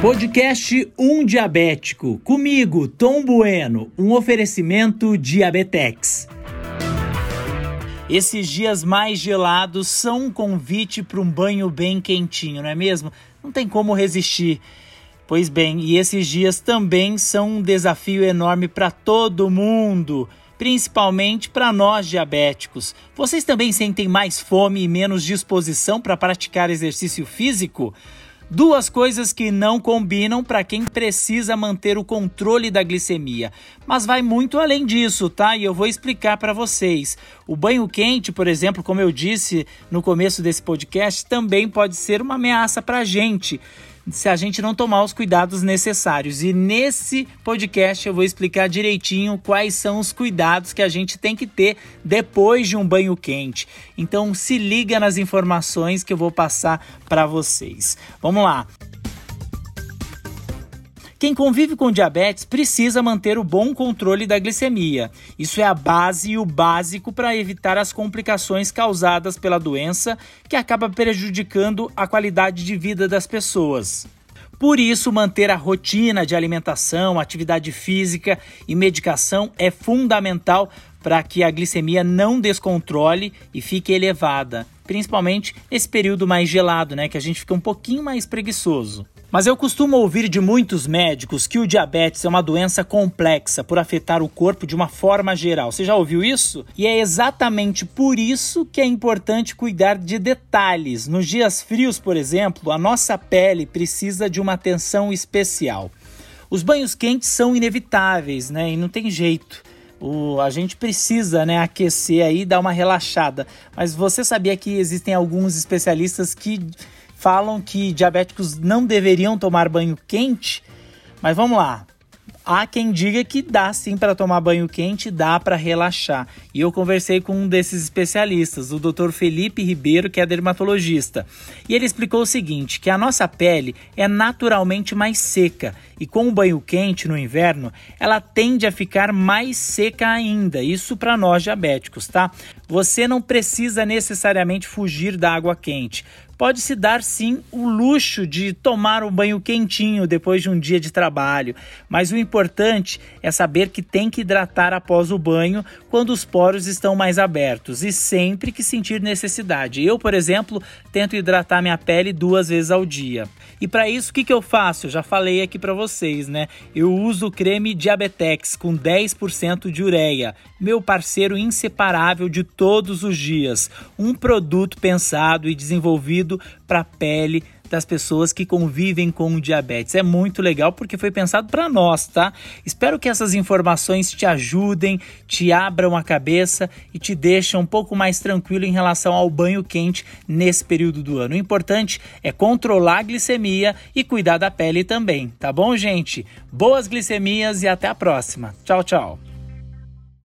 Podcast Um Diabético. Comigo, Tom Bueno, um oferecimento Diabetex. Esses dias mais gelados são um convite para um banho bem quentinho, não é mesmo? Não tem como resistir. Pois bem, e esses dias também são um desafio enorme para todo mundo, principalmente para nós diabéticos. Vocês também sentem mais fome e menos disposição para praticar exercício físico? Duas coisas que não combinam para quem precisa manter o controle da glicemia. Mas vai muito além disso, tá? E eu vou explicar para vocês. O banho quente, por exemplo, como eu disse no começo desse podcast, também pode ser uma ameaça para a gente se a gente não tomar os cuidados necessários. E nesse podcast eu vou explicar direitinho quais são os cuidados que a gente tem que ter depois de um banho quente. Então se liga nas informações que eu vou passar para vocês. Vamos lá. Quem convive com diabetes precisa manter o bom controle da glicemia. Isso é a base e o básico para evitar as complicações causadas pela doença, que acaba prejudicando a qualidade de vida das pessoas. Por isso, manter a rotina de alimentação, atividade física e medicação é fundamental para que a glicemia não descontrole e fique elevada, principalmente nesse período mais gelado, né, que a gente fica um pouquinho mais preguiçoso. Mas eu costumo ouvir de muitos médicos que o diabetes é uma doença complexa por afetar o corpo de uma forma geral. Você já ouviu isso? E é exatamente por isso que é importante cuidar de detalhes. Nos dias frios, por exemplo, a nossa pele precisa de uma atenção especial. Os banhos quentes são inevitáveis, né? E não tem jeito. O, a gente precisa né, aquecer aí, dar uma relaxada. Mas você sabia que existem alguns especialistas que falam que diabéticos não deveriam tomar banho quente, mas vamos lá. Há quem diga que dá sim para tomar banho quente, dá para relaxar. E eu conversei com um desses especialistas, o Dr. Felipe Ribeiro, que é dermatologista. E ele explicou o seguinte, que a nossa pele é naturalmente mais seca e com o banho quente no inverno, ela tende a ficar mais seca ainda. Isso para nós diabéticos, tá? Você não precisa necessariamente fugir da água quente pode se dar sim o luxo de tomar um banho quentinho depois de um dia de trabalho, mas o importante é saber que tem que hidratar após o banho quando os poros estão mais abertos e sempre que sentir necessidade. Eu, por exemplo, tento hidratar minha pele duas vezes ao dia. E para isso, o que, que eu faço? Eu já falei aqui para vocês, né? Eu uso o creme Diabetex com 10% de ureia, meu parceiro inseparável de todos os dias. Um produto pensado e desenvolvido para a pele das pessoas que convivem com diabetes. É muito legal porque foi pensado para nós, tá? Espero que essas informações te ajudem, te abram a cabeça e te deixem um pouco mais tranquilo em relação ao banho quente nesse período do ano. O importante é controlar a glicemia e cuidar da pele também, tá bom, gente? Boas glicemias e até a próxima. Tchau, tchau.